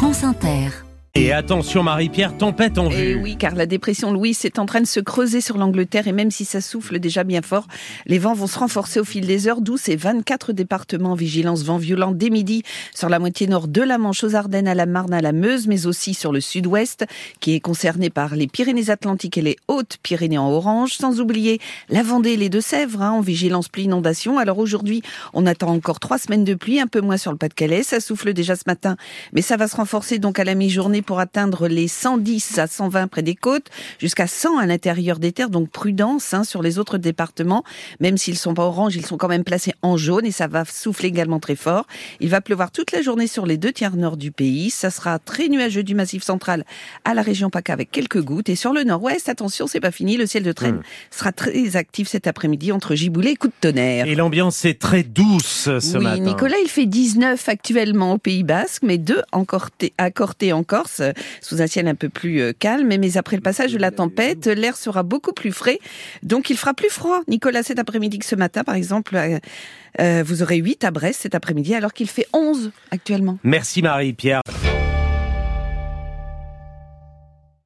France Inter. Et attention Marie-Pierre, tempête en Et vue. oui, car la dépression Louis est en train de se creuser sur l'Angleterre. Et même si ça souffle déjà bien fort, les vents vont se renforcer au fil des heures, d'où ces 24 départements. En vigilance vent violent dès midi sur la moitié nord de la Manche, aux Ardennes, à la Marne, à la Meuse, mais aussi sur le sud-ouest, qui est concerné par les Pyrénées-Atlantiques et les Hautes-Pyrénées en orange, sans oublier la Vendée et les Deux-Sèvres hein, en vigilance pluie inondation. Alors aujourd'hui, on attend encore trois semaines de pluie, un peu moins sur le Pas-de-Calais, ça souffle déjà ce matin, mais ça va se renforcer donc à la mi-journée pour atteindre les 110 à 120 près des côtes, jusqu'à 100 à l'intérieur des terres. Donc prudence hein, sur les autres départements, même s'ils sont pas orange, ils sont quand même placés en jaune et ça va souffler également très fort. Il va pleuvoir toute la journée sur les deux tiers nord du pays. Ça sera très nuageux du massif central à la région PACA avec quelques gouttes. Et sur le nord-ouest, attention, c'est pas fini. Le ciel de traîne sera très actif cet après-midi entre giboulées et coups de tonnerre. Et l'ambiance est très douce ce oui, matin. Nicolas, il fait 19 actuellement au Pays Basque, mais 2 en Corté, à Corté en Corse, sous un ciel un peu plus euh, calme. Mais après le passage de la tempête, l'air sera beaucoup plus frais, donc il fera plus froid. Nicolas, cet après-midi que ce matin, par exemple, euh, euh, vous aurez 8 à Brest cet après-midi, alors qu'il fait 11 actuellement. Merci Marie-Pierre.